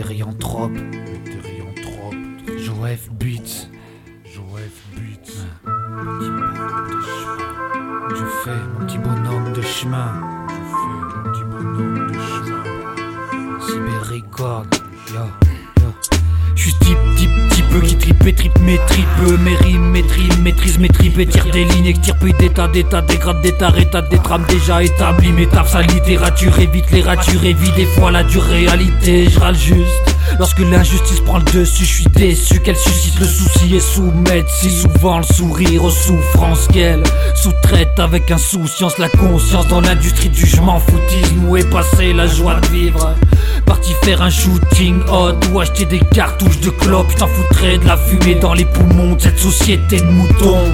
Thérianthrope, Thérianthrope, Joef Beats. Joef Beats. Je fais mon petit bonhomme de chemin. Je fais mon petit bonhomme de chemin. Record, yo, type qui tripe et tripe mes tripes, mes rimes, mes trimes, maîtrise mes tripes et tire des lignes, extirpe d'état, d'état, dégrade d'état, état des trames déjà établies, mes tapes sa littérature évite les ratures, évite des fois la dure réalité, je râle juste. Lorsque l'injustice prend le dessus, je suis déçu qu'elle suscite le souci et soumettre si souvent le sourire aux souffrances qu'elle sous-traite avec insouciance la conscience dans l'industrie du je m'en foutisme où est passé la joie de vivre? Parti faire un shooting hot ou acheter des cartouches de clopes, t'en foutrais de la fumée dans les poumons de cette société de moutons.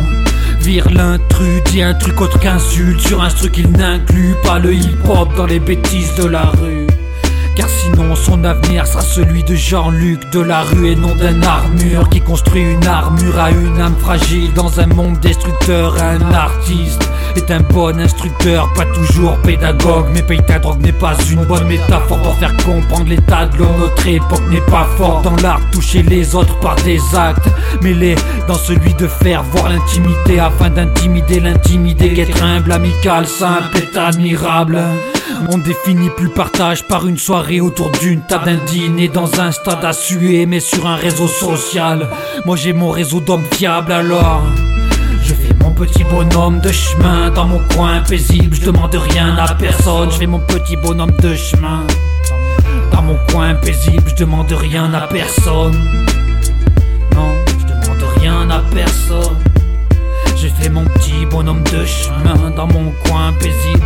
Vire l'intrus, dit un truc autre qu'insulte sur un truc qu'il n'inclut pas le hip-hop dans les bêtises de la rue. Car sinon son avenir sera celui de Jean-Luc de la rue et non d'un armure qui construit une armure à une âme fragile dans un monde destructeur. Un artiste est un bon instructeur, pas toujours pédagogue, mais paye ta drogue n'est pas une bonne métaphore pour faire comprendre l'état de. Notre époque n'est pas forte dans l'art, toucher les autres par des actes, mêlés dans celui de faire voir l'intimité afin d'intimider l'intimidé, qu'être humble, amical, simple est admirable. On définit plus partage par une soirée autour d'une table d'un dîner dans un stade à suer, mais sur un réseau social. Moi j'ai mon réseau d'hommes fiables alors. Je fais mon petit bonhomme de chemin dans mon coin paisible, je demande rien à personne. Je fais mon petit bonhomme de chemin dans mon coin paisible, je demande rien à personne. Non, je demande rien à personne. J'ai fait mon petit bonhomme de chemin dans mon coin paisible.